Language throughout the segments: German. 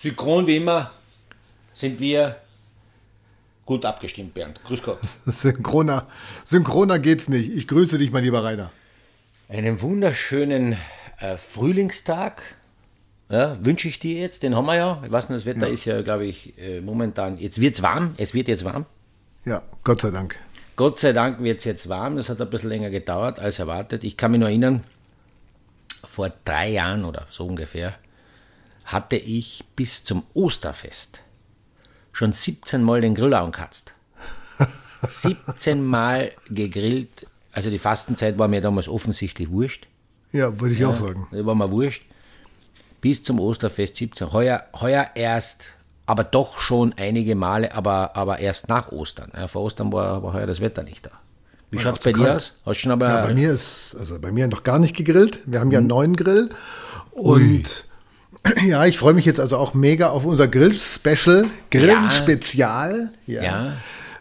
synchron wie immer sind wir gut abgestimmt, Bernd. Grüß Gott. Synchroner, synchroner geht's nicht. Ich grüße dich, mein lieber Rainer. Einen wunderschönen äh, Frühlingstag ja, wünsche ich dir jetzt. Den haben wir ja. Ich weiß nicht, das Wetter ja. ist ja, glaube ich, äh, momentan. Jetzt wird es warm. Es wird jetzt warm. Ja, Gott sei Dank. Gott sei Dank wird es jetzt warm. Das hat ein bisschen länger gedauert als erwartet. Ich kann mich noch erinnern, vor drei Jahren oder so ungefähr hatte ich bis zum Osterfest schon 17 Mal den Grill angekatzt. 17 Mal gegrillt. Also die Fastenzeit war mir damals offensichtlich wurscht. Ja, würde ich ja, auch sagen. War mir wurscht. Bis zum Osterfest 17. Heuer, heuer erst, aber doch schon einige Male, aber, aber erst nach Ostern. Ja, vor Ostern war, war heuer das Wetter nicht da. Wie schaut es bei dir aus? Hast du schon aber. Ja, bei mir ist, also bei mir noch gar nicht gegrillt. Wir haben ja einen mhm. neuen Grill. Und Ui. Ja, ich freue mich jetzt also auch mega auf unser Grill-Special, Grill-Spezial. Ja. ja.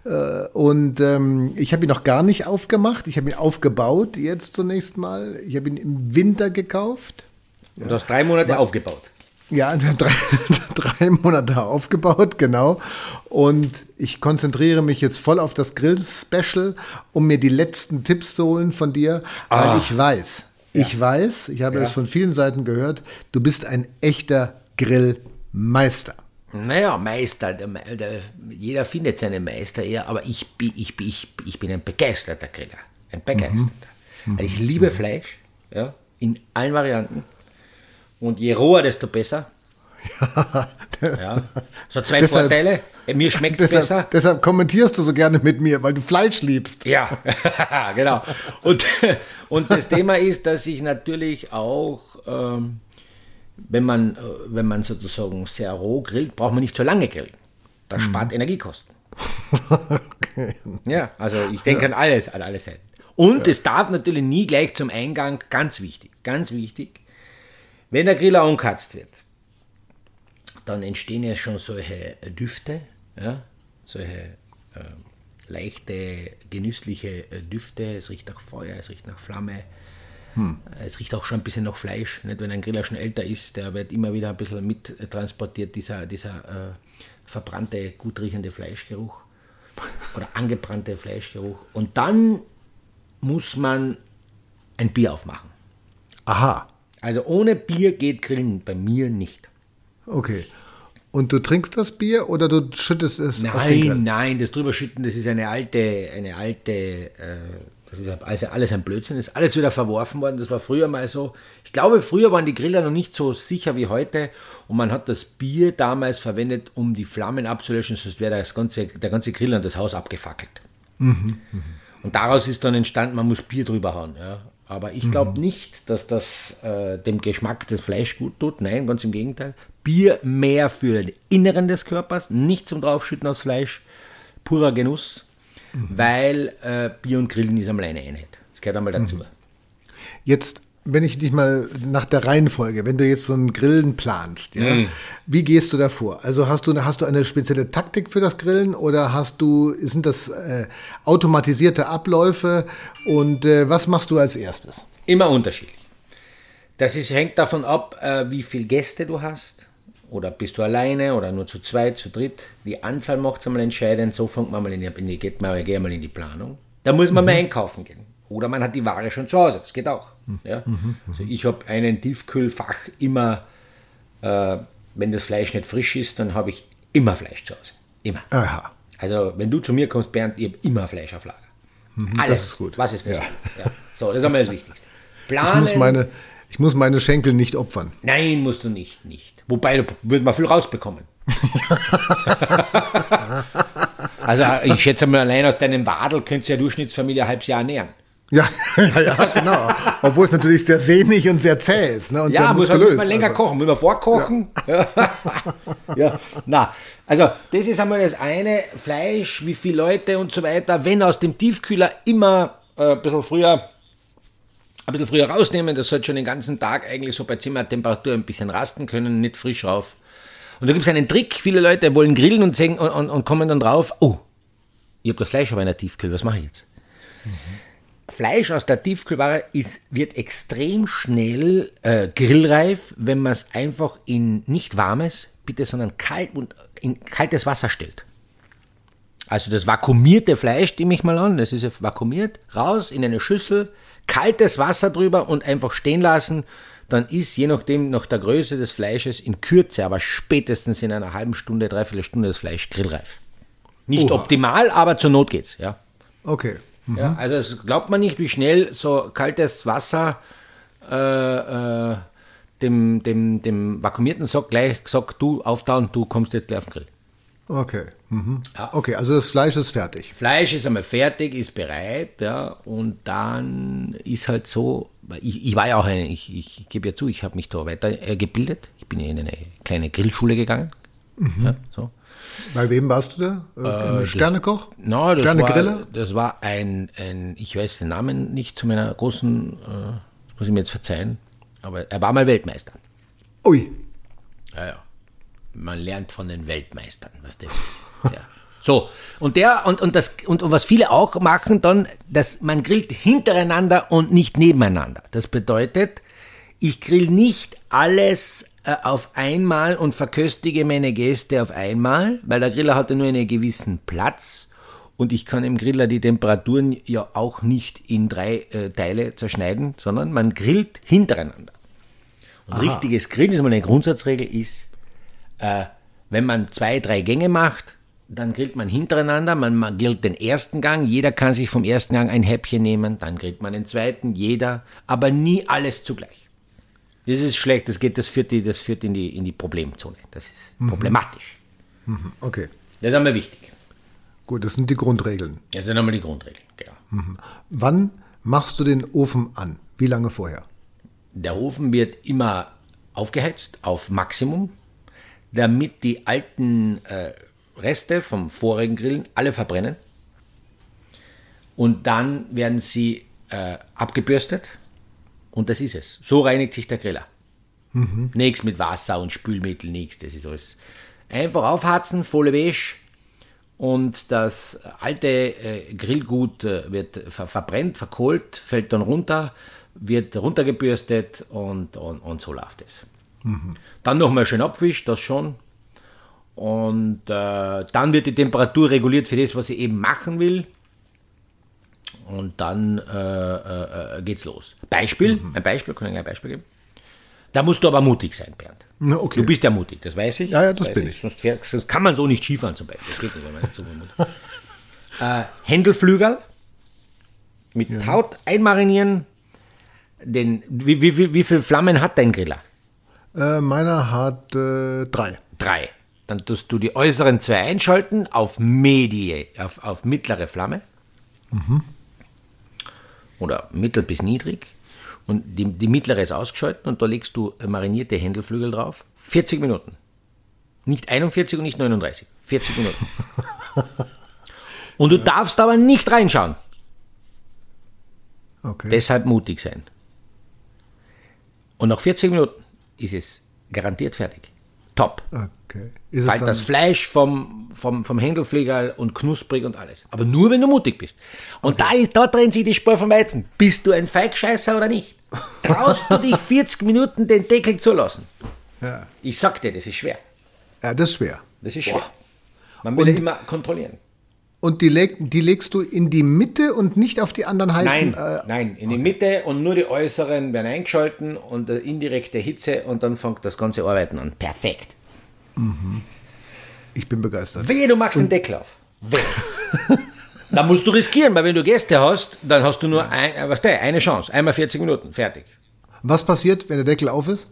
Äh, und ähm, ich habe ihn noch gar nicht aufgemacht. Ich habe ihn aufgebaut jetzt zunächst mal. Ich habe ihn im Winter gekauft. Ja. Du hast drei Monate War, aufgebaut. Ja, drei, drei Monate aufgebaut, genau. Und ich konzentriere mich jetzt voll auf das Grill-Special, um mir die letzten Tipps zu holen von dir, weil ah. ich weiß, ja. ich weiß, ich habe ja. das von vielen Seiten gehört, du bist ein echter Grillmeister. Naja, Meister, der, der, jeder findet seinen Meister eher, aber ich, ich, ich, ich bin ein begeisterter Griller. Ein begeisterter. Mhm. Weil ich liebe mhm. Fleisch, ja, in allen Varianten. Und je roher, desto besser. Ja. So zwei deshalb, Vorteile. Mir schmeckt es besser. Deshalb kommentierst du so gerne mit mir, weil du Fleisch liebst. Ja, genau. Und, und das Thema ist, dass ich natürlich auch, ähm, wenn, man, äh, wenn man sozusagen sehr roh grillt, braucht man nicht so lange grillen. Das hm. spart Energiekosten. okay. Ja, also ich denke ja. an alles, an alle Seiten. Und ja. es darf natürlich nie gleich zum Eingang, ganz wichtig, ganz wichig, wenn der Grill angekatzt wird, dann entstehen ja schon solche Düfte, ja, solche äh, leichte, genüssliche äh, Düfte. Es riecht nach Feuer, es riecht nach Flamme. Hm. Es riecht auch schon ein bisschen nach Fleisch. Nicht? Wenn ein Griller schon älter ist, der wird immer wieder ein bisschen mittransportiert, dieser, dieser äh, verbrannte, gut riechende Fleischgeruch oder angebrannte Fleischgeruch. Und dann muss man ein Bier aufmachen. Aha. Also ohne Bier geht Grillen bei mir nicht. Okay. Und du trinkst das Bier oder du schüttest es nein? Nein, das drüberschütten, das ist eine alte, eine alte, äh, das ist also alles ein Blödsinn, das ist alles wieder verworfen worden. Das war früher mal so. Ich glaube, früher waren die Griller noch nicht so sicher wie heute und man hat das Bier damals verwendet, um die Flammen abzulöschen, sonst wäre das ganze, der ganze Grill und das Haus abgefackelt. Mhm, mh. Und daraus ist dann entstanden, man muss Bier drüber hauen. Ja. Aber ich glaube mhm. nicht, dass das äh, dem Geschmack des Fleisch gut tut. Nein, ganz im Gegenteil. Bier mehr für den Inneren des Körpers, nicht zum Draufschütten aufs Fleisch. Purer Genuss, mhm. weil äh, Bier und Grillen ist einmal eine Einheit. Das gehört einmal dazu. Mhm. Jetzt wenn ich dich mal nach der Reihenfolge, wenn du jetzt so einen Grillen planst, ja, mm. wie gehst du da vor? Also hast du, hast du eine spezielle Taktik für das Grillen oder hast du, sind das äh, automatisierte Abläufe und äh, was machst du als erstes? Immer unterschiedlich. Das ist, hängt davon ab, äh, wie viele Gäste du hast. Oder bist du alleine oder nur zu zweit, zu dritt? Die Anzahl macht es einmal entscheidend. So fängt man mal in die, in die, geht man, geht mal in die Planung. Da muss man mhm. mal einkaufen gehen. Oder man hat die Ware schon zu Hause. Das geht auch. Ja? Mhm, also ich habe einen Tiefkühlfach immer, äh, wenn das Fleisch nicht frisch ist, dann habe ich immer Fleisch zu Hause. Immer. Aha. Also wenn du zu mir kommst, Bernd, ich habe immer Fleisch auf Lager. Mhm, Alles. Das ist gut. Was ist das? Ja. ja. So, das ist einmal das Wichtigste. Planen. Ich muss, meine, ich muss meine Schenkel nicht opfern. Nein, musst du nicht. nicht. Wobei, da würde man viel rausbekommen. also ich schätze mal, allein aus deinem Wadel könntest du ja Durchschnittsfamilie ein halbes Jahr ernähren. Ja, ja, ja, genau. Obwohl es natürlich sehr sehnig und sehr zäh ist. Ne? Und ja, muss man, muss man länger also. kochen, muss man vorkochen. Ja. ja, na, also das ist einmal das eine, Fleisch, wie viele Leute und so weiter. Wenn aus dem Tiefkühler immer äh, ein bisschen früher ein bisschen früher rausnehmen, das sollte schon den ganzen Tag eigentlich so bei Zimmertemperatur ein bisschen rasten können, nicht frisch rauf. Und da gibt es einen Trick, viele Leute wollen grillen und, sehen, und, und, und kommen dann drauf, oh, ich habe das Fleisch auf einer Tiefkühl, was mache ich jetzt? Mhm. Fleisch aus der Tiefkühlware ist, wird extrem schnell äh, grillreif, wenn man es einfach in nicht warmes bitte, sondern kalt und in kaltes Wasser stellt. Also das vakuumierte Fleisch, nehme ich mal an, das ist ja vakuumiert, raus in eine Schüssel, kaltes Wasser drüber und einfach stehen lassen. Dann ist je nachdem nach der Größe des Fleisches in Kürze, aber spätestens in einer halben Stunde, dreiviertel Stunde das Fleisch grillreif. Nicht Oha. optimal, aber zur Not geht's, ja. Okay. Mhm. Ja, also es glaubt man nicht, wie schnell so kaltes Wasser äh, äh, dem, dem, dem vakuumierten Sack gleich gesagt, du auftauen, du kommst jetzt gleich auf den Grill. Okay. Mhm. Ja. Okay, also das Fleisch ist fertig. Fleisch ist einmal fertig, ist bereit, ja, und dann ist halt so, ich, ich war ja auch eine, ich, ich, ich gebe ja zu, ich habe mich da weitergebildet. Ich bin ja in eine kleine Grillschule gegangen. Mhm. Ja, so. Bei wem warst du da? Äh, Sternekoch? No, das Sternegriller? War, das war ein, ein, ich weiß den Namen nicht zu meiner großen, äh, muss ich mir jetzt verzeihen, aber er war mal Weltmeister. Ui. Ja, ja man lernt von den Weltmeistern, was der ja. So, und der, und, und das, und, und was viele auch machen dann, dass man grillt hintereinander und nicht nebeneinander. Das bedeutet, ich grill nicht alles äh, auf einmal und verköstige meine Gäste auf einmal, weil der Griller hat ja nur einen gewissen Platz und ich kann im Griller die Temperaturen ja auch nicht in drei äh, Teile zerschneiden, sondern man grillt hintereinander. Und Aha. richtiges Grillen, das ist mal eine Grundsatzregel, ist äh, wenn man zwei, drei Gänge macht, dann grillt man hintereinander, man, man grillt den ersten Gang, jeder kann sich vom ersten Gang ein Häppchen nehmen, dann grillt man den zweiten, jeder, aber nie alles zugleich. Das ist schlecht, das geht, das führt, die, das führt in, die, in die Problemzone. Das ist mhm. problematisch. Mhm. Okay. Das ist einmal wichtig. Gut, das sind die Grundregeln. Das sind einmal die Grundregeln, genau. Mhm. Wann machst du den Ofen an? Wie lange vorher? Der Ofen wird immer aufgeheizt auf Maximum damit die alten äh, Reste vom vorigen Grillen alle verbrennen. Und dann werden sie äh, abgebürstet. Und das ist es. So reinigt sich der Griller. Mhm. Nichts mit Wasser und Spülmittel, nichts. Das ist alles. Einfach aufharzen, volle Wäsche. Und das alte äh, Grillgut äh, wird ver verbrennt, verkohlt, fällt dann runter, wird runtergebürstet und, und, und so läuft es. Mhm. Dann nochmal schön abwischt, das schon. Und äh, dann wird die Temperatur reguliert für das, was ich eben machen will. Und dann äh, äh, geht's los. Beispiel, mhm. ein Beispiel, kann ich ein Beispiel geben? Da musst du aber mutig sein, Bernd. Na, okay. Du bist ja mutig, das weiß ich. Ja, ja, das, das bin ich. Sonst, sonst, kann man so nicht Skifahren zum Beispiel. Das geht nicht, wenn man nicht so äh, Händelflügel mit ja. Haut einmarinieren. Den, wie, wie, wie, wie viele Flammen hat dein Griller? Äh, meiner hat äh, drei. Drei. Dann tust du die äußeren zwei einschalten auf Medie, auf, auf mittlere Flamme. Mhm. Oder mittel bis niedrig. Und die, die mittlere ist ausgeschalten und da legst du marinierte Händelflügel drauf. 40 Minuten. Nicht 41 und nicht 39. 40 Minuten. und du darfst aber nicht reinschauen. Okay. Deshalb mutig sein. Und nach 40 Minuten ist es garantiert fertig. Top. Okay. Ist Fällt das Fleisch vom, vom, vom Händelflieger und knusprig und alles. Aber nur, wenn du mutig bist. Und okay. da, ist, da trennt sich die Spur vom Weizen. Bist du ein Feigscheißer oder nicht? Traust du dich 40 Minuten den Deckel zu lassen? Ja. Ich sag dir, das ist schwer. Ja, das ist schwer. Das ist schwer. Boah. Man will und, immer kontrollieren. Und die, leg, die legst du in die Mitte und nicht auf die anderen heißen? Nein, äh, nein, in die Mitte und nur die äußeren werden eingeschalten und indirekte Hitze und dann fängt das ganze Arbeiten an. Perfekt. Mhm. Ich bin begeistert. Wehe, du machst und den Deckel auf. Wehe. dann musst du riskieren, weil wenn du Gäste hast, dann hast du nur ein, was der, eine Chance. Einmal 40 Minuten, fertig. Was passiert, wenn der Deckel auf ist?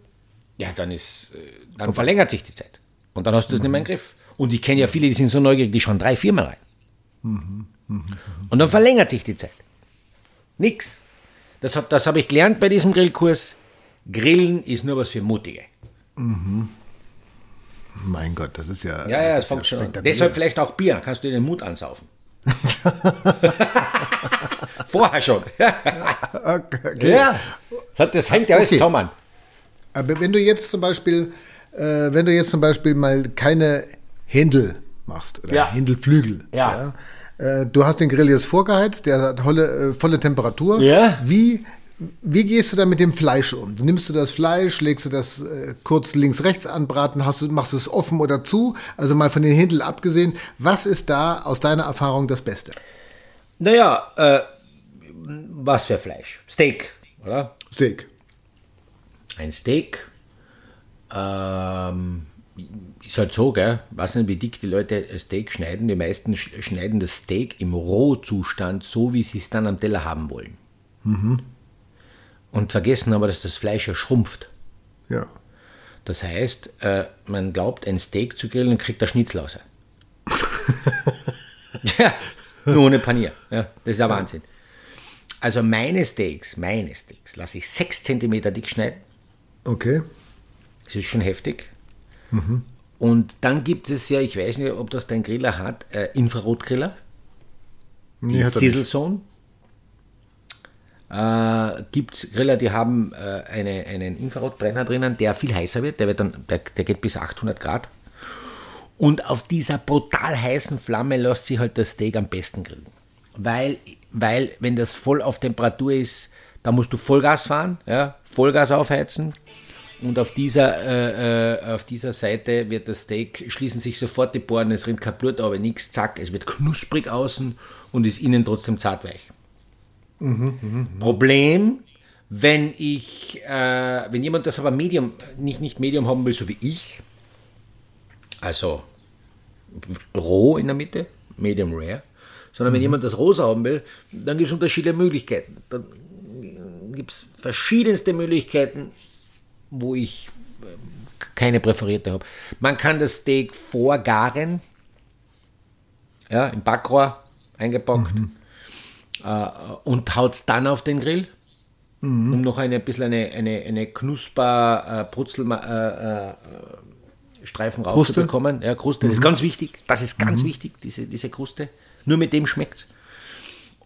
Ja, dann ist, äh, dann verlängert sich die Zeit. Und dann hast du es mhm. nicht mehr im Griff. Und ich kenne ja viele, die sind so neugierig, die schauen drei, viermal rein. Und dann verlängert sich die Zeit. Nix. Das, hat, das habe ich gelernt bei diesem Grillkurs. Grillen ist nur was für Mutige. Mhm. Mein Gott, das ist ja. Ja, ja, es fängt schon Deshalb vielleicht auch Bier, kannst du dir den Mut ansaufen. Vorher schon. okay. Ja, das hängt ja alles okay. zusammen. Aber wenn du jetzt zum Beispiel, äh, wenn du jetzt zum Beispiel mal keine Händel machst oder ja. Händelflügel. Ja. ja. Äh, du hast den Grill jetzt vorgeheizt, der hat volle, äh, volle Temperatur. Ja. Wie wie gehst du da mit dem Fleisch um? Nimmst du das Fleisch, legst du das äh, kurz links-rechts anbraten, hast du, machst du es offen oder zu? Also mal von den Händel abgesehen, was ist da aus deiner Erfahrung das Beste? Naja, äh, was für Fleisch? Steak, oder? Steak. Ein Steak ähm, ist halt so, gell? weiß nicht, wie dick die Leute Steak schneiden. Die meisten schneiden das Steak im Rohzustand so, wie sie es dann am Teller haben wollen. Mhm. Und vergessen aber, dass das Fleisch ja schrumpft. Ja. Das heißt, äh, man glaubt, ein Steak zu grillen und kriegt der Schnitzel raus. ja, nur ohne Panier. Ja, das ist ja Wahnsinn. Also meine Steaks, meine Steaks, lasse ich 6 cm dick schneiden. Okay. Das ist schon heftig. Mhm. Und dann gibt es ja, ich weiß nicht, ob das dein Griller hat, äh, Infrarotgriller. Die nee, Sizzle Zone. Äh, gibt es Griller, die haben äh, eine, einen Infrarotbrenner drinnen, der viel heißer wird, der, wird dann, der, der geht bis 800 Grad. Und auf dieser brutal heißen Flamme lässt sich halt das Steak am besten grillen. Weil, weil wenn das voll auf Temperatur ist, da musst du Vollgas fahren, ja, Vollgas aufheizen. Und auf dieser, äh, äh, auf dieser Seite wird das Steak, schließen sich sofort die Poren, es rinnt kein Blut, aber nichts, zack, es wird knusprig außen und ist innen trotzdem zartweich. Mhm, mh, mh. Problem, wenn ich, äh, wenn jemand das aber Medium, nicht, nicht Medium haben will, so wie ich, also roh in der Mitte, Medium Rare, sondern wenn mhm. jemand das rosa haben will, dann gibt es unterschiedliche Möglichkeiten. Dann gibt es verschiedenste Möglichkeiten, wo ich ähm, keine präferierte habe. Man kann das Steak vorgaren, ja, im Backrohr eingepackt mhm. äh, und haut es dann auf den Grill, mhm. um noch eine, ein bisschen eine, eine, eine knusper äh, Brutzel, äh, äh Streifen rauszubekommen. Ja, Kruste, mhm. das ist mhm. ganz wichtig. Das ist ganz mhm. wichtig, diese, diese Kruste. Nur mit dem schmeckt es.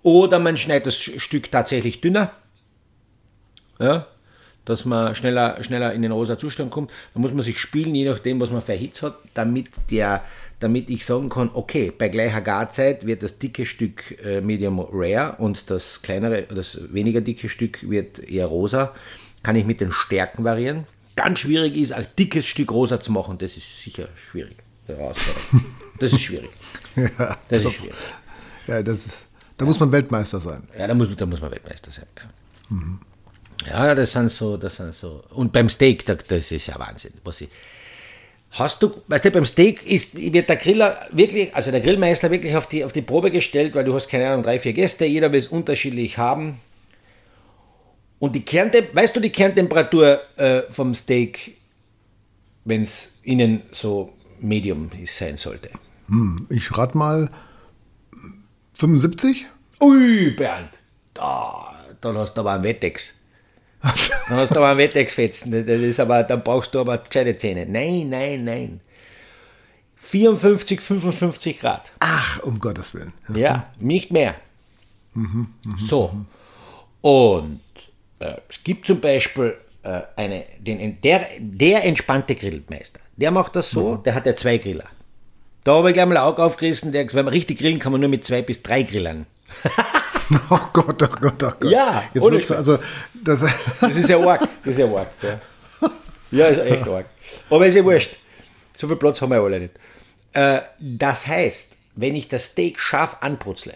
Oder man schneidet das Stück tatsächlich dünner. Ja, dass man schneller, schneller in den rosa Zustand kommt. Da muss man sich spielen, je nachdem, was man für Hits hat, damit, der, damit ich sagen kann, okay, bei gleicher Garzeit wird das dicke Stück äh, Medium Rare und das kleinere, das weniger dicke Stück wird eher rosa. Kann ich mit den Stärken variieren. Ganz schwierig ist, ein dickes Stück rosa zu machen. Das ist sicher schwierig. Das ist schwierig. ja, das ist schwierig. Ja, das ist, da ja. muss man Weltmeister sein. Ja, da muss, da muss man Weltmeister sein. Ja. Mhm. Ja, das sind so, das sind so. Und beim Steak, das ist ja Wahnsinn. Was ich, hast du, weißt du, beim Steak ist, wird der Griller wirklich, also der Grillmeister wirklich auf die, auf die Probe gestellt, weil du hast keine Ahnung, drei, vier Gäste, jeder will es unterschiedlich haben. Und die Kerntemperatur, weißt du die Kerntemperatur äh, vom Steak, wenn es innen so medium sein sollte? Hm, ich rate mal 75? Ui, Bernd, da, dann hast du aber einen Wettex. Dann hast du aber einen Wettex-Fetzen. Das ist aber, dann brauchst du aber gescheite Zähne. Nein, nein, nein. 54, 55 Grad. Ach, um Gottes Willen. Ja, nicht mehr. Mhm, mh, so. Und äh, es gibt zum Beispiel äh, eine, den, der, der entspannte Grillmeister. Der macht das so, mhm. der hat ja zwei Griller. Da habe ich gleich mal ein Auge aufgerissen, der, wenn man richtig grillen kann man nur mit zwei bis drei Grillern. Oh Gott, oh Gott, oh Gott. Ja, Jetzt ohne du, also, das, das ist ja arg. Das ist ja arg. Ja, ja ist echt arg. Aber ist ja wurscht. So viel Platz haben wir alle nicht. Äh, das heißt, wenn ich das Steak scharf anbrutzle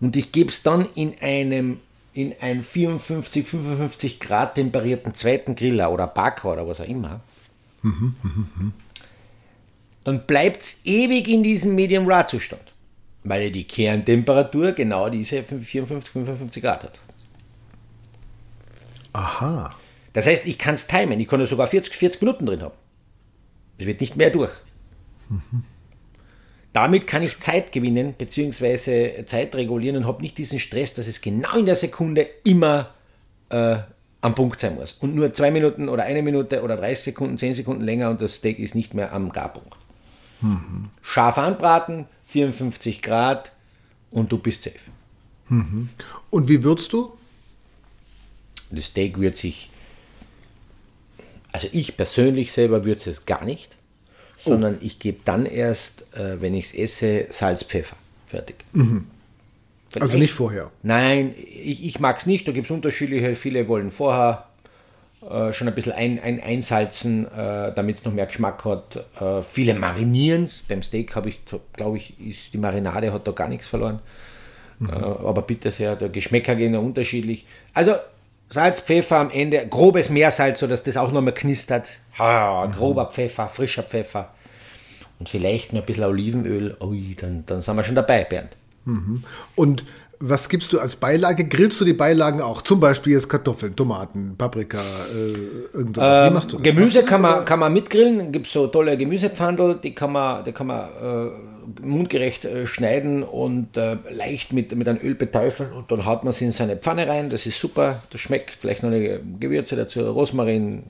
und ich gebe es dann in einem in einen 54, 55 Grad temperierten zweiten Griller oder Backer oder was auch immer, mhm, mh, mh. dann bleibt es ewig in diesem Medium Raw Zustand weil die Kerntemperatur genau diese 54, 55 Grad hat. Aha. Das heißt, ich kann es timen. Ich kann es sogar 40, 40 Minuten drin haben. Es wird nicht mehr durch. Mhm. Damit kann ich Zeit gewinnen bzw. Zeit regulieren und habe nicht diesen Stress, dass es genau in der Sekunde immer äh, am Punkt sein muss. Und nur zwei Minuten oder eine Minute oder 30 Sekunden, 10 Sekunden länger und das Steak ist nicht mehr am Garpunkt. Mhm. Scharf anbraten, 54 Grad und du bist safe. Mhm. Und wie würzt du? Das Steak wird sich, also ich persönlich selber würze es gar nicht, sondern oh. ich gebe dann erst, äh, wenn ich es esse, Salz, Pfeffer. Fertig. Mhm. also nicht vorher? Nein, ich, ich mag es nicht. Da gibt es unterschiedliche. Viele wollen vorher äh, schon ein bisschen ein, ein, einsalzen, äh, damit es noch mehr Geschmack hat. Äh, viele marinieren es. Beim Steak habe ich, glaube ich, ist die Marinade hat da gar nichts verloren. Mhm. Äh, aber bitte sehr, der Geschmäcker gehen ja unterschiedlich. Also Salz, Pfeffer am Ende, grobes Meersalz, sodass das auch nochmal knistert. Ha, grober mhm. Pfeffer, frischer Pfeffer. Und vielleicht noch ein bisschen Olivenöl. Ui, dann, dann sind wir schon dabei, Bernd. Mhm. Und was gibst du als Beilage? Grillst du die Beilagen auch? Zum Beispiel jetzt Kartoffeln, Tomaten, Paprika, äh, irgendwas. Ähm, Wie machst du das? Gemüse kann man, kann man mitgrillen. Gibt so tolle Gemüsepfandel, die kann man, die kann man äh, mundgerecht äh, schneiden und äh, leicht mit, mit einem Öl beteufeln. Und dann haut man sie in seine Pfanne rein. Das ist super. Das schmeckt. Vielleicht noch eine Gewürze dazu, Rosmarin,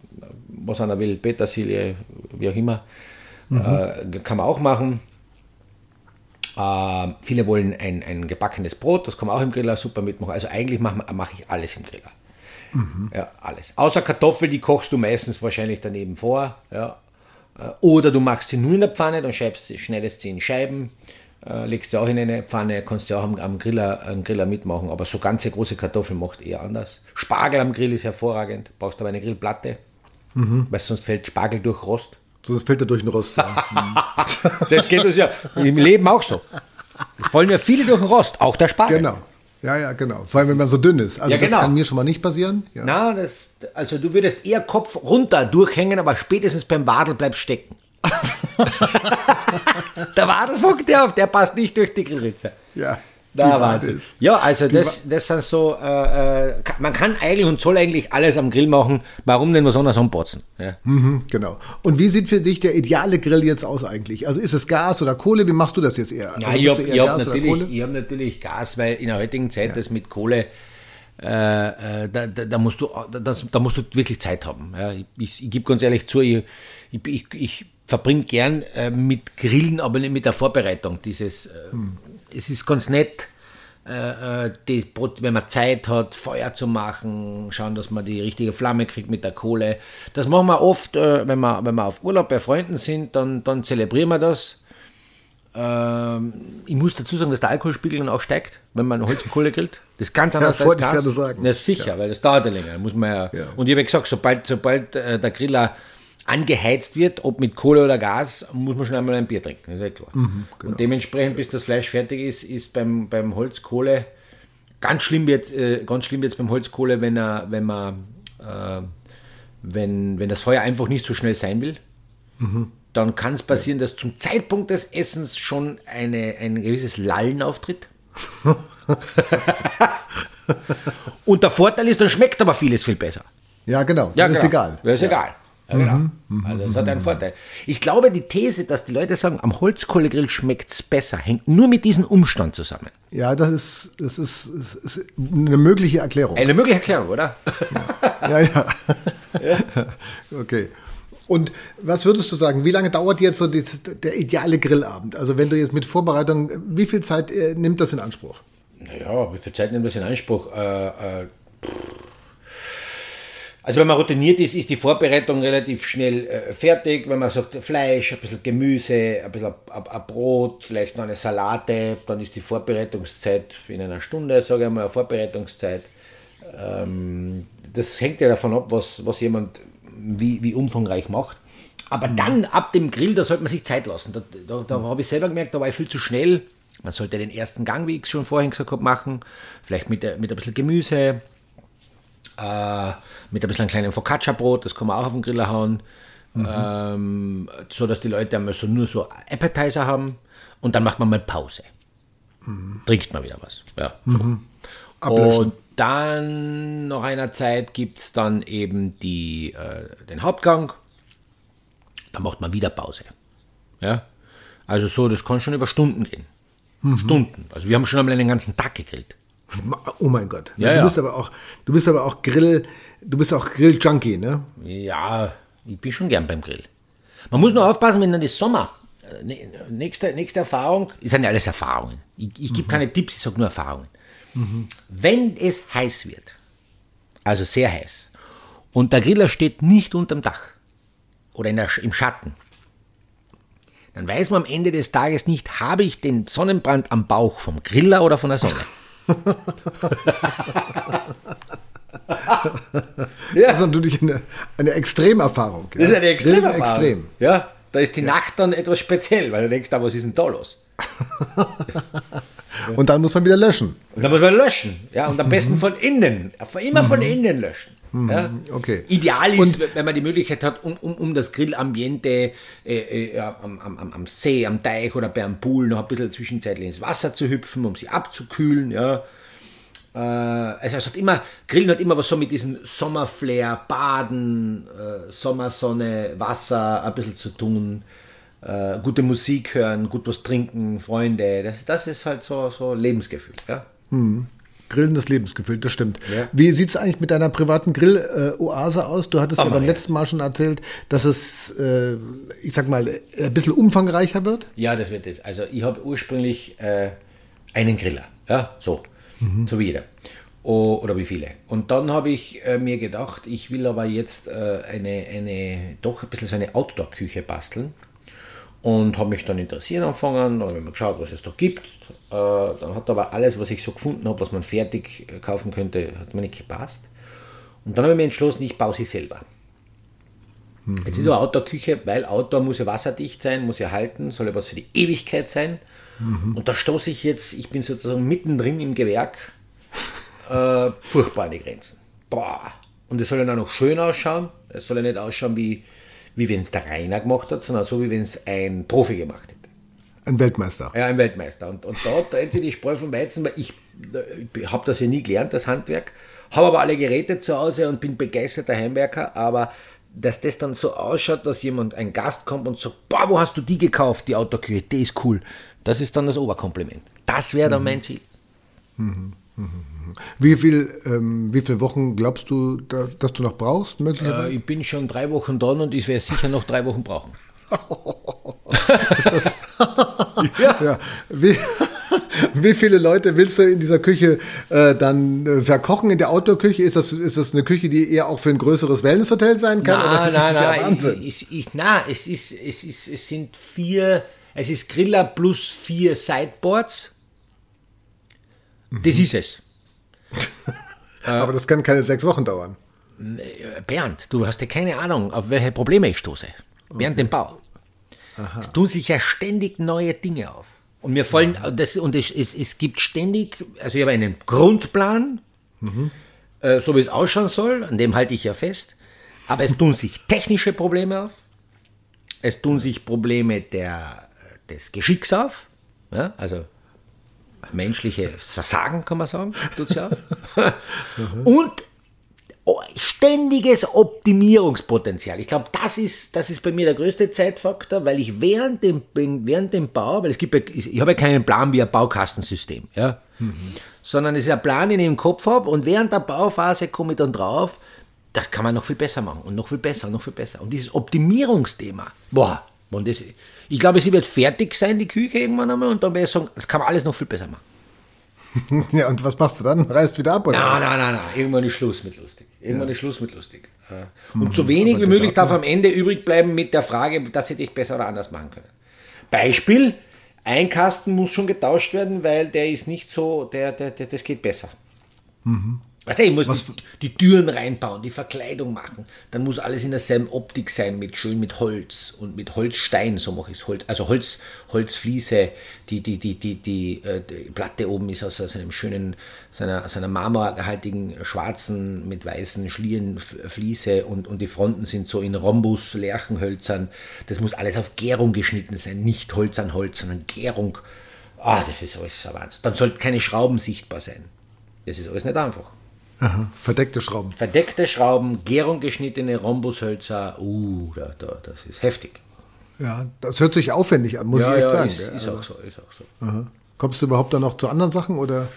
was einer will, Petersilie, wie auch immer. Mhm. Äh, kann man auch machen. Äh, viele wollen ein, ein gebackenes Brot, das kann man auch im Griller super mitmachen. Also eigentlich mache mach ich alles im Griller. Mhm. Ja, alles. Außer Kartoffel, die kochst du meistens wahrscheinlich daneben vor. Ja. Äh, oder du machst sie nur in der Pfanne, dann scheibst, schneidest sie in Scheiben, äh, legst sie auch in eine Pfanne, kannst du auch am, am, Griller, am Griller mitmachen. Aber so ganze große Kartoffeln macht eher anders. Spargel am Grill ist hervorragend, brauchst aber eine Grillplatte, mhm. weil sonst fällt Spargel durch Rost. Sonst fällt er durch den Rost. das geht uns ja im Leben auch so. Fallen ja viele durch den Rost, auch der Spargel. Genau. Ja, ja, genau. Vor allem, wenn man so dünn ist. Also ja, genau. das kann mir schon mal nicht passieren. Ja. Na, das, also du würdest eher Kopf runter durchhängen, aber spätestens beim Wadel bleibst stecken. der Wadelfuck, der, der passt nicht durch die Grillritze. Ja. Da Wahnsinn. Ja, also das, das sind so, äh, äh man kann eigentlich und soll eigentlich alles am Grill machen. Warum denn was anderes anbotzen? Ja. Mhm, genau. Und wie sieht für dich der ideale Grill jetzt aus eigentlich? Also ist es Gas oder Kohle? Wie machst du das jetzt eher? Ja, also ich habe hab natürlich, hab natürlich Gas, weil in der heutigen Zeit ja. das mit Kohle äh, äh, da, da, da, musst du, das, da musst du wirklich Zeit haben. Ja, ich, ich, gebe ganz ehrlich zu, ich, ich, ich verbringe gern äh, mit Grillen, aber nicht mit der Vorbereitung. Dieses, hm es ist ganz nett, äh, äh, die, wenn man Zeit hat, Feuer zu machen, schauen, dass man die richtige Flamme kriegt mit der Kohle. Das machen wir oft, äh, wenn, wir, wenn wir auf Urlaub bei Freunden sind, dann, dann zelebrieren wir das. Ähm, ich muss dazu sagen, dass der Alkoholspiegel dann auch steigt, wenn man Holzkohle grillt. Das ist ganz anders ja, als Gas. Ich sagen. Das ist sicher, ja. weil das dauert ja länger. Muss man ja, ja. Und ich habe gesagt, sobald, sobald äh, der Griller angeheizt wird, ob mit Kohle oder Gas, muss man schon einmal ein Bier trinken, ist ja klar. Mhm, genau. Und dementsprechend, bis das Fleisch fertig ist, ist beim, beim Holzkohle ganz schlimm wird äh, ganz schlimm jetzt beim Holzkohle, wenn er, wenn man äh, wenn, wenn das Feuer einfach nicht so schnell sein will, mhm. dann kann es passieren, dass zum Zeitpunkt des Essens schon eine, ein gewisses Lallen auftritt. Und der Vorteil ist, dann schmeckt aber vieles viel besser. Ja, genau. Ja, das genau. ist egal. Das ist ja. egal. Ja, genau. Mhm, mhm, also das hat einen mhm. Vorteil. Ich glaube, die These, dass die Leute sagen, am Holzkohlegrill schmeckt es besser, hängt nur mit diesem Umstand zusammen. Ja, das ist, das ist, das ist eine mögliche Erklärung. Eine mögliche Erklärung, oder? Ja, ja. ja. Okay. Und was würdest du sagen, wie lange dauert jetzt so die, der ideale Grillabend? Also wenn du jetzt mit Vorbereitung, wie viel Zeit äh, nimmt das in Anspruch? Naja, wie viel Zeit nimmt das in Anspruch? Äh, äh, also wenn man routiniert ist, ist die Vorbereitung relativ schnell äh, fertig. Wenn man sagt Fleisch, ein bisschen Gemüse, ein bisschen ein, Brot, vielleicht noch eine Salate, dann ist die Vorbereitungszeit in einer Stunde, sage ich mal, eine Vorbereitungszeit. Ähm, das hängt ja davon ab, was, was jemand wie, wie umfangreich macht. Aber mhm. dann ab dem Grill, da sollte man sich Zeit lassen. Da, da, da habe ich selber gemerkt, da war ich viel zu schnell. Man sollte den ersten Gang, wie ich es schon vorhin gesagt habe, machen. Vielleicht mit, mit ein bisschen Gemüse. Äh, mit ein bisschen kleinem Focaccia-Brot, das kann man auch auf den Griller hauen, mhm. ähm, so dass die Leute einmal so nur so Appetizer haben und dann macht man mal Pause. Mhm. Trinkt man wieder was. Ja, so. mhm. Und dann nach einer Zeit gibt es dann eben die, äh, den Hauptgang. Da macht man wieder Pause. Ja? Also so, das kann schon über Stunden gehen. Mhm. Stunden. Also wir haben schon einmal einen ganzen Tag gegrillt. Oh mein Gott. Ja, du, ja. Bist aber auch, du bist aber auch Grill, du bist auch Grill-Junkie, ne? Ja, ich bin schon gern beim Grill. Man muss nur aufpassen, wenn dann das Sommer, äh, nächste, nächste Erfahrung, ist ja alles Erfahrungen. Ich, ich gebe mhm. keine Tipps, ich sage nur Erfahrungen. Mhm. Wenn es heiß wird, also sehr heiß, und der Griller steht nicht unterm Dach oder der, im Schatten, dann weiß man am Ende des Tages nicht, habe ich den Sonnenbrand am Bauch vom Griller oder von der Sonne. ja. Das ist natürlich eine, eine Extremerfahrung. Ja. Das ist eine Extremerfahrung. Extrem. Ja, da ist die ja. Nacht dann etwas speziell, weil du denkst, da, was ist denn da los? und dann muss man wieder löschen. Und dann muss man löschen. Ja, und am besten von innen. Immer von mhm. innen löschen. Mhm. Ja. Okay. Ideal ist, und, wenn man die Möglichkeit hat, um, um, um das Grillambiente äh, äh, am, am, am, See, am Teich oder bei einem Pool noch ein bisschen zwischenzeitlich ins Wasser zu hüpfen, um sie abzukühlen. Ja. Äh, also es hat immer, Grillen hat immer was so mit diesem Sommerflair, Baden, äh, Sommersonne, Wasser ein bisschen zu tun. Äh, gute Musik hören, gut was trinken, Freunde. Das, das ist halt so, so Lebensgefühl. Ja? Mhm. Grillendes Lebensgefühl, das stimmt. Ja. Wie sieht es eigentlich mit deiner privaten Grill-Oase aus? Du hattest oh, ja beim letzten Mal schon erzählt, dass es, äh, ich sag mal, ein bisschen umfangreicher wird. Ja, das wird es. Also ich habe ursprünglich äh, einen Griller, ja, so, mhm. so wie jeder. O, oder wie viele. Und dann habe ich äh, mir gedacht, ich will aber jetzt äh, eine, eine, doch ein bisschen so eine Outdoor-Küche basteln und habe mich dann interessiert angefangen, dann habe ich mir geschaut, was es da gibt. Äh, dann hat aber alles, was ich so gefunden habe, was man fertig äh, kaufen könnte, hat mir nicht gepasst. Und dann habe ich mir entschlossen, ich baue sie selber. Mhm. Jetzt ist aber Outdoor-Küche, weil Outdoor muss ja wasserdicht sein, muss ja halten, soll ja was für die Ewigkeit sein. Mhm. Und da stoße ich jetzt, ich bin sozusagen mittendrin im Gewerk, äh, furchtbar an die Grenzen. Boah. Und es soll ja noch schön ausschauen. Es soll ja nicht ausschauen wie wie wenn es der Rainer gemacht hat, sondern so, wie wenn es ein Profi gemacht hätte. Ein Weltmeister. Ja, ein Weltmeister. Und, und da trennt sich die Spreu vom Weizen, weil ich, ich habe das ja nie gelernt, das Handwerk, habe aber alle Geräte zu Hause und bin begeisterter Heimwerker, aber dass das dann so ausschaut, dass jemand, ein Gast kommt und sagt, boah, wo hast du die gekauft, die Autoküche, die ist cool. Das ist dann das Oberkompliment. Das wäre dann mhm. mein Ziel. Mhm. Wie viel, ähm, wie viele Wochen glaubst du, da, dass du noch brauchst? Möglicherweise? Äh, ich bin schon drei Wochen dran und ich werde sicher noch drei Wochen brauchen. ja. ja. Wie, wie, viele Leute willst du in dieser Küche äh, dann äh, verkochen? In der Outdoor-Küche ist das, ist das eine Küche, die eher auch für ein größeres Wellness-Hotel sein kann? Nein, nein, nein. Ich, es, ist, es, ist, es sind vier, es ist Griller plus vier Sideboards. Das ist es. Aber das kann keine sechs Wochen dauern. Bernd, du hast ja keine Ahnung, auf welche Probleme ich stoße. Während okay. dem Bau. Aha. Es tun sich ja ständig neue Dinge auf. Und mir fallen, das, und es, es, es gibt ständig, also ich habe einen Grundplan, mhm. äh, so wie es ausschauen soll, an dem halte ich ja fest. Aber es tun sich technische Probleme auf. Es tun sich Probleme der, des Geschicks auf. Ja, also menschliches Versagen, kann man sagen, tut ja. Und ständiges Optimierungspotenzial. Ich glaube, das ist, das ist bei mir der größte Zeitfaktor, weil ich während dem, während dem Bau, weil es gibt, ich habe ja keinen Plan wie ein Baukastensystem, ja, mhm. sondern es ist ein Plan, den ich im Kopf habe und während der Bauphase komme ich dann drauf, das kann man noch viel besser machen und noch viel besser und noch viel besser. Und dieses Optimierungsthema, boah, und das, ich glaube, sie wird fertig sein, die Küche irgendwann einmal, und dann werde ich sagen, das kann man alles noch viel besser machen. ja, und was machst du dann? Reißt wieder ab? Oder nein, nein, nein, nein. Irgendwann ist Schluss mit lustig. Irgendwann ja. ist Schluss mit lustig. Und mhm, so wenig wie möglich darf am Ende übrig bleiben mit der Frage, das hätte ich besser oder anders machen können. Beispiel, ein Kasten muss schon getauscht werden, weil der ist nicht so, der, der, der das geht besser. Mhm. Weißt du, ich muss die, die, Türen reinbauen, die Verkleidung machen. Dann muss alles in derselben Optik sein, mit schön mit Holz und mit Holzstein, so mache ich es. Holz, also Holz, Holzfliese, die, die, die, die, die, äh, die Platte oben ist aus, aus einem schönen, seiner, seiner marmorhaltigen schwarzen mit weißen Schlieren Fliese und, und die Fronten sind so in Rhombus, Lärchenhölzern. Das muss alles auf Gärung geschnitten sein, nicht Holz an Holz, sondern Gärung. Ah, das ist alles ein Wahnsinn. Dann sollten keine Schrauben sichtbar sein. Das ist alles nicht einfach. Aha. Verdeckte Schrauben. Verdeckte Schrauben, Gärung geschnittene Rhombushölzer. Uh, da, da, das ist heftig. Ja, das hört sich aufwendig an, muss ja, ich echt ja, sagen. Ist, ist, auch so, ist auch so. Aha. Kommst du überhaupt dann noch zu anderen Sachen oder?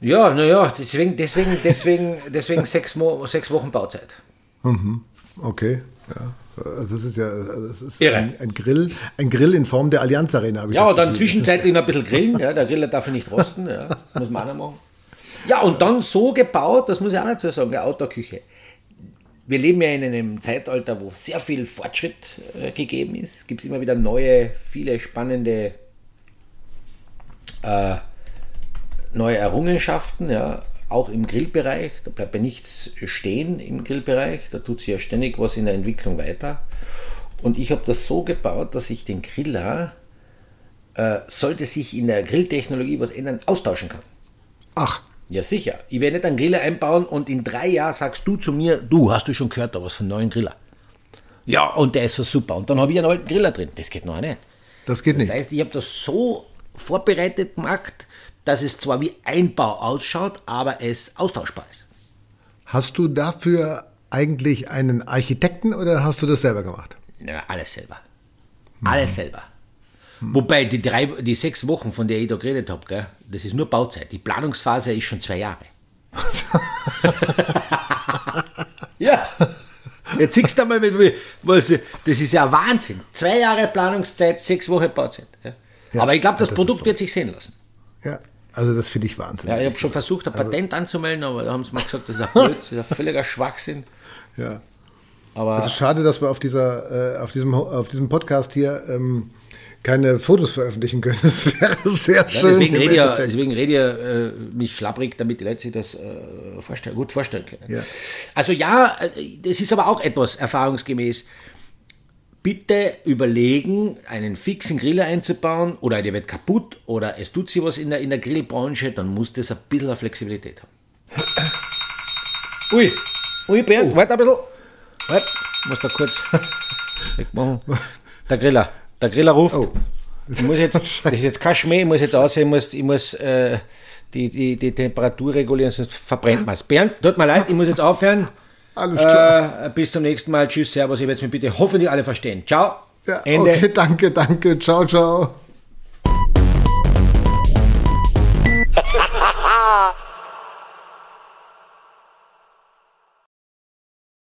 Ja, naja, deswegen, deswegen, deswegen, deswegen sechs, Mo sechs Wochen Bauzeit. Mhm. Okay, ja. Also das ist ja das ist ein, ein, Grill, ein Grill in Form der Allianz Arena. ja, und dann zwischenzeitlich noch ein bisschen grillen. Ja, der Griller darf nicht rosten. Ja, das muss man auch noch machen. Ja, und dann so gebaut, das muss ich auch dazu sagen, eine Outdoor-Küche. Wir leben ja in einem Zeitalter, wo sehr viel Fortschritt äh, gegeben ist. Es gibt immer wieder neue, viele spannende, äh, neue Errungenschaften, ja, auch im Grillbereich. Da bleibt ja nichts stehen im Grillbereich. Da tut sich ja ständig was in der Entwicklung weiter. Und ich habe das so gebaut, dass ich den Griller, äh, sollte sich in der Grilltechnologie was ändern, austauschen kann. Ach. Ja, sicher. Ich werde nicht einen Griller einbauen und in drei Jahren sagst du zu mir, du hast du schon gehört, da was von neuen Griller. Ja, und der ist so super. Und dann habe ich einen alten Griller drin. Das geht noch nicht. Das geht nicht. Das heißt, ich habe das so vorbereitet gemacht, dass es zwar wie Einbau ausschaut, aber es austauschbar ist. Hast du dafür eigentlich einen Architekten oder hast du das selber gemacht? Ja, alles selber. Alles mhm. selber. Wobei die, drei, die sechs Wochen, von der ich da geredet habe, das ist nur Bauzeit. Die Planungsphase ist schon zwei Jahre. ja. Jetzt siehst du mal, was, das ist ja Wahnsinn. Zwei Jahre Planungszeit, sechs Wochen Bauzeit. Ja. Ja, Aber ich glaube, das, das Produkt wird sich sehen lassen. Ja, also das finde ich Wahnsinn. Ja, ich habe schon versucht, ein also Patent also, anzumelden, aber da haben sie mal gesagt, das ist ein Blöd, das ist ein völliger Schwachsinn. Ja. Aber es ist schade, dass wir auf, dieser, äh, auf, diesem, auf diesem Podcast hier ähm, keine Fotos veröffentlichen können. Das wäre sehr ja, schön. Deswegen rede, ja, deswegen rede ich äh, mich schlapprig, damit die Leute sich das äh, vorstellen, gut vorstellen können. Ja. Also ja, äh, das ist aber auch etwas erfahrungsgemäß. Bitte überlegen, einen fixen Griller einzubauen oder der wird kaputt oder es tut sich was in der, in der Grillbranche, dann muss das ein bisschen Flexibilität haben. Ui, ui Bernd, oh. warte ein bisschen. Warte, muss da kurz wegmachen. Der Griller. Der Griller ruft. Oh. Ich muss jetzt, das ist jetzt kein Schmäh, ich muss jetzt aussehen, ich muss, ich muss äh, die, die, die Temperatur regulieren, sonst verbrennt man es. Bernd, tut mir leid, ich muss jetzt aufhören. Alles klar. Äh, bis zum nächsten Mal. Tschüss, Servus. Ich werde es mir bitte hoffentlich alle verstehen. Ciao. Ja, Ende. Okay, danke, danke. Ciao, ciao.